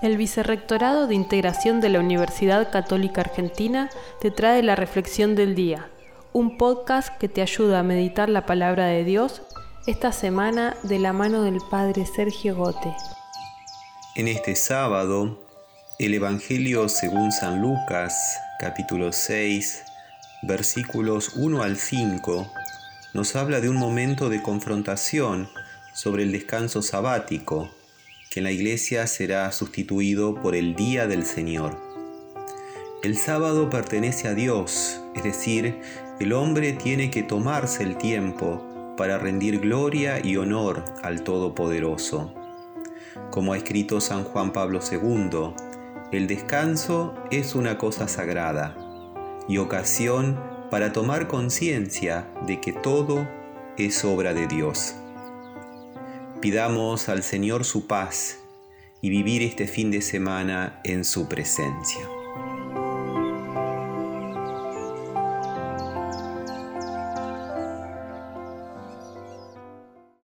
El Vicerrectorado de Integración de la Universidad Católica Argentina te trae la Reflexión del Día, un podcast que te ayuda a meditar la palabra de Dios esta semana de la mano del Padre Sergio Gote. En este sábado, el Evangelio según San Lucas, capítulo 6, versículos 1 al 5, nos habla de un momento de confrontación sobre el descanso sabático, que en la iglesia será sustituido por el día del Señor. El sábado pertenece a Dios, es decir, el hombre tiene que tomarse el tiempo para rendir gloria y honor al Todopoderoso. Como ha escrito San Juan Pablo II, el descanso es una cosa sagrada y ocasión para tomar conciencia de que todo es obra de Dios. Pidamos al Señor su paz y vivir este fin de semana en su presencia.